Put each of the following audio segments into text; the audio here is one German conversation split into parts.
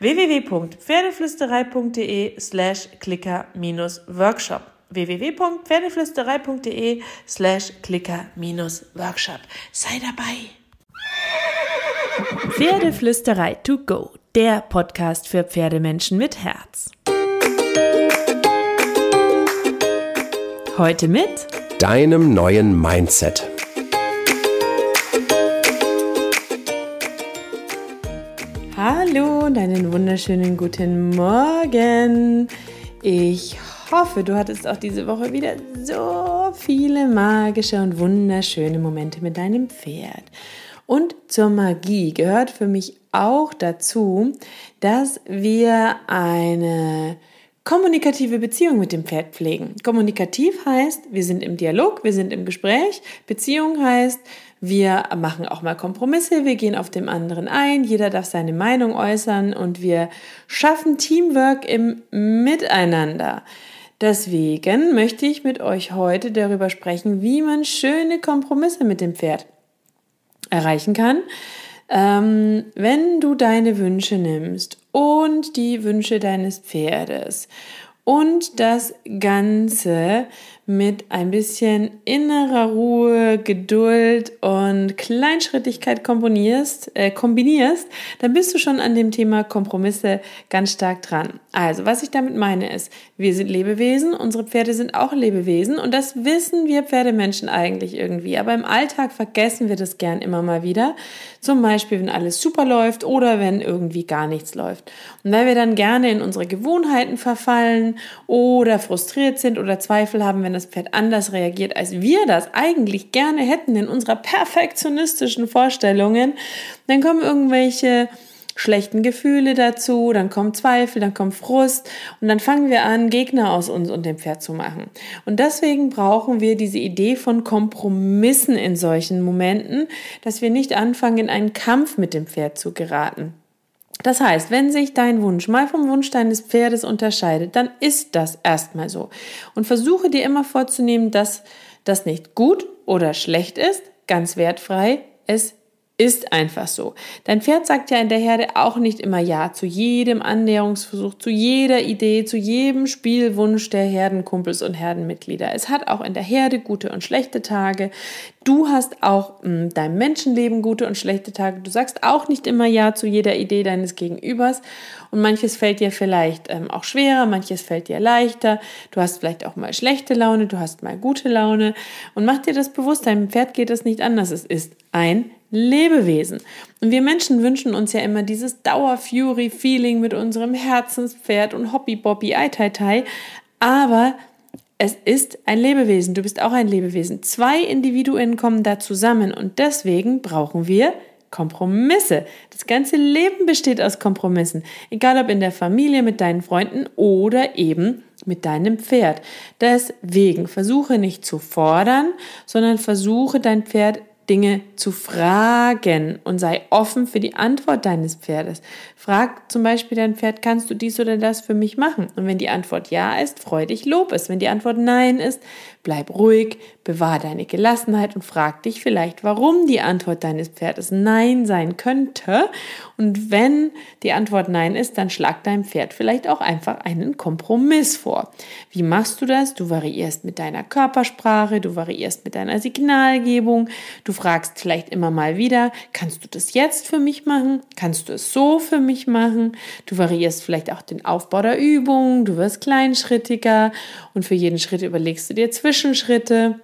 www.pferdeflüsterei.de slash clicker-workshop www.pferdeflüsterei.de slash clicker-workshop Sei dabei! Pferdeflüsterei to go, der Podcast für Pferdemenschen mit Herz. Heute mit deinem neuen Mindset. Hallo und einen wunderschönen guten Morgen. Ich hoffe, du hattest auch diese Woche wieder so viele magische und wunderschöne Momente mit deinem Pferd. Und zur Magie gehört für mich auch dazu, dass wir eine kommunikative Beziehung mit dem Pferd pflegen. Kommunikativ heißt, wir sind im Dialog, wir sind im Gespräch. Beziehung heißt, wir machen auch mal Kompromisse, wir gehen auf dem anderen ein, jeder darf seine Meinung äußern und wir schaffen Teamwork im Miteinander. Deswegen möchte ich mit euch heute darüber sprechen, wie man schöne Kompromisse mit dem Pferd erreichen kann. Ähm, wenn du deine Wünsche nimmst und die Wünsche deines Pferdes und das Ganze mit ein bisschen innerer Ruhe, Geduld und Kleinschrittigkeit komponierst, äh, kombinierst, dann bist du schon an dem Thema Kompromisse ganz stark dran. Also, was ich damit meine ist, wir sind Lebewesen, unsere Pferde sind auch Lebewesen und das wissen wir Pferdemenschen eigentlich irgendwie. Aber im Alltag vergessen wir das gern immer mal wieder. Zum Beispiel, wenn alles super läuft oder wenn irgendwie gar nichts läuft. Und weil wir dann gerne in unsere Gewohnheiten verfallen oder frustriert sind oder Zweifel haben, wenn das Pferd anders reagiert, als wir das eigentlich gerne hätten in unserer perfektionistischen Vorstellungen, dann kommen irgendwelche schlechten Gefühle dazu, dann kommt Zweifel, dann kommt Frust und dann fangen wir an, Gegner aus uns und dem Pferd zu machen. Und deswegen brauchen wir diese Idee von Kompromissen in solchen Momenten, dass wir nicht anfangen, in einen Kampf mit dem Pferd zu geraten. Das heißt, wenn sich dein Wunsch mal vom Wunsch deines Pferdes unterscheidet, dann ist das erstmal so. Und versuche dir immer vorzunehmen, dass das nicht gut oder schlecht ist, ganz wertfrei, es ist einfach so. Dein Pferd sagt ja in der Herde auch nicht immer Ja zu jedem Annäherungsversuch, zu jeder Idee, zu jedem Spielwunsch der Herdenkumpels und Herdenmitglieder. Es hat auch in der Herde gute und schlechte Tage. Du hast auch in hm, deinem Menschenleben gute und schlechte Tage. Du sagst auch nicht immer Ja zu jeder Idee deines Gegenübers. Und manches fällt dir vielleicht ähm, auch schwerer, manches fällt dir leichter. Du hast vielleicht auch mal schlechte Laune, du hast mal gute Laune. Und mach dir das bewusst, deinem Pferd geht es nicht anders. Es ist ein Lebewesen. Und wir Menschen wünschen uns ja immer dieses Dauer-Fury-Feeling mit unserem Herzenspferd und Hobby-Bobby, Ei-Tai-Tai. Aber es ist ein Lebewesen. Du bist auch ein Lebewesen. Zwei Individuen kommen da zusammen und deswegen brauchen wir Kompromisse. Das ganze Leben besteht aus Kompromissen. Egal ob in der Familie, mit deinen Freunden oder eben mit deinem Pferd. Deswegen versuche nicht zu fordern, sondern versuche dein Pferd Dinge zu fragen und sei offen für die Antwort deines Pferdes. Frag zum Beispiel dein Pferd, kannst du dies oder das für mich machen? Und wenn die Antwort ja ist, freu dich, lob es. Wenn die Antwort nein ist, bleib ruhig, bewahr deine Gelassenheit und frag dich vielleicht, warum die Antwort deines Pferdes nein sein könnte. Und wenn die Antwort nein ist, dann schlag deinem Pferd vielleicht auch einfach einen Kompromiss vor. Wie machst du das? Du variierst mit deiner Körpersprache, du variierst mit deiner Signalgebung, du fragst vielleicht immer mal wieder, kannst du das jetzt für mich machen? Kannst du es so für mich machen? Du variierst vielleicht auch den Aufbau der Übung, du wirst kleinschrittiger und für jeden Schritt überlegst du dir Zwischenschritte.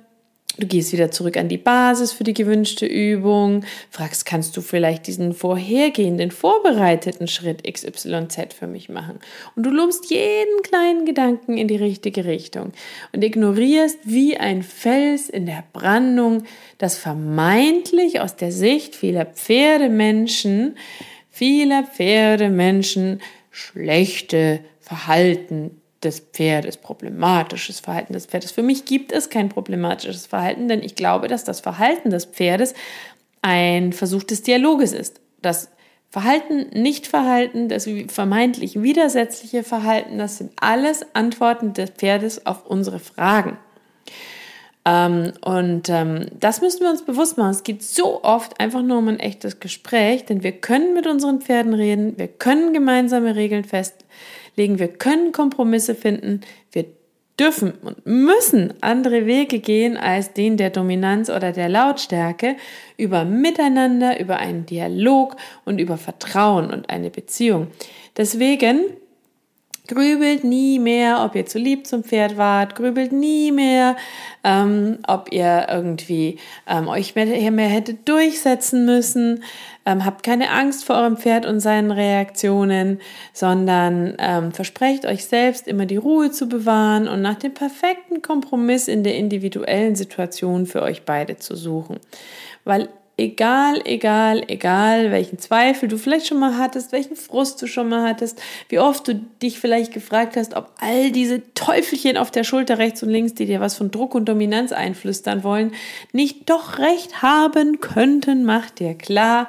Du gehst wieder zurück an die Basis für die gewünschte Übung, fragst, kannst du vielleicht diesen vorhergehenden, vorbereiteten Schritt XYZ für mich machen? Und du lobst jeden kleinen Gedanken in die richtige Richtung und ignorierst wie ein Fels in der Brandung, das vermeintlich aus der Sicht vieler Pferdemenschen, vieler Pferdemenschen schlechte Verhalten des Pferdes, problematisches Verhalten des Pferdes. Für mich gibt es kein problematisches Verhalten, denn ich glaube, dass das Verhalten des Pferdes ein Versuch des Dialoges ist. Das Verhalten, Nichtverhalten, das vermeintlich widersetzliche Verhalten, das sind alles Antworten des Pferdes auf unsere Fragen. Ähm, und ähm, das müssen wir uns bewusst machen. Es geht so oft einfach nur um ein echtes Gespräch, denn wir können mit unseren Pferden reden, wir können gemeinsame Regeln festlegen legen. Wir können Kompromisse finden. Wir dürfen und müssen andere Wege gehen als den der Dominanz oder der Lautstärke über Miteinander, über einen Dialog und über Vertrauen und eine Beziehung. Deswegen Grübelt nie mehr, ob ihr zu lieb zum Pferd wart. Grübelt nie mehr, ähm, ob ihr irgendwie ähm, euch mehr, mehr hättet durchsetzen müssen. Ähm, habt keine Angst vor eurem Pferd und seinen Reaktionen, sondern ähm, versprecht euch selbst immer die Ruhe zu bewahren und nach dem perfekten Kompromiss in der individuellen Situation für euch beide zu suchen. Weil egal, egal, egal, welchen Zweifel du vielleicht schon mal hattest, welchen Frust du schon mal hattest, wie oft du dich vielleicht gefragt hast, ob all diese Teufelchen auf der Schulter rechts und links, die dir was von Druck und Dominanz einflüstern wollen, nicht doch recht haben könnten, mach dir klar,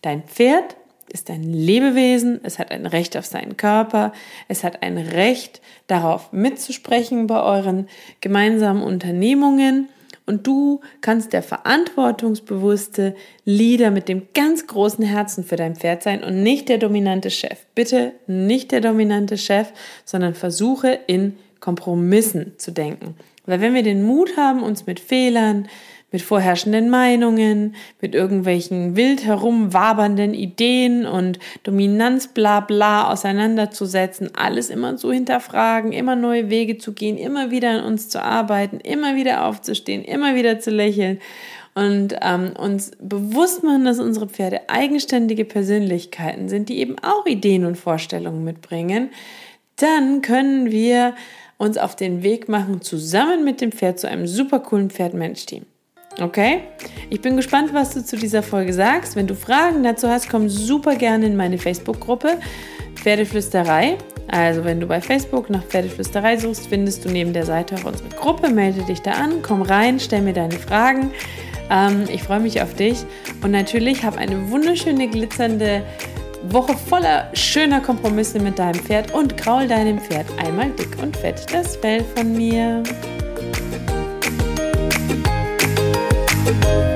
dein Pferd ist ein Lebewesen, es hat ein Recht auf seinen Körper, es hat ein Recht darauf mitzusprechen bei euren gemeinsamen Unternehmungen und du kannst der verantwortungsbewusste Leader mit dem ganz großen Herzen für dein Pferd sein und nicht der dominante Chef. Bitte nicht der dominante Chef, sondern versuche in Kompromissen zu denken. Weil wenn wir den Mut haben, uns mit Fehlern, mit vorherrschenden Meinungen, mit irgendwelchen wild herumwabernden Ideen und Dominanz bla bla auseinanderzusetzen, alles immer zu hinterfragen, immer neue Wege zu gehen, immer wieder an uns zu arbeiten, immer wieder aufzustehen, immer wieder zu lächeln und ähm, uns bewusst machen, dass unsere Pferde eigenständige Persönlichkeiten sind, die eben auch Ideen und Vorstellungen mitbringen, dann können wir uns auf den Weg machen, zusammen mit dem Pferd zu einem super coolen Pferd-Mensch-Team. Okay? Ich bin gespannt, was du zu dieser Folge sagst. Wenn du Fragen dazu hast, komm super gerne in meine Facebook-Gruppe Pferdeflüsterei. Also, wenn du bei Facebook nach Pferdeflüsterei suchst, findest du neben der Seite auch unsere Gruppe. Melde dich da an, komm rein, stell mir deine Fragen. Ähm, ich freue mich auf dich. Und natürlich hab eine wunderschöne, glitzernde Woche voller schöner Kompromisse mit deinem Pferd und graul deinem Pferd einmal dick und fett das Fell von mir. Thank you.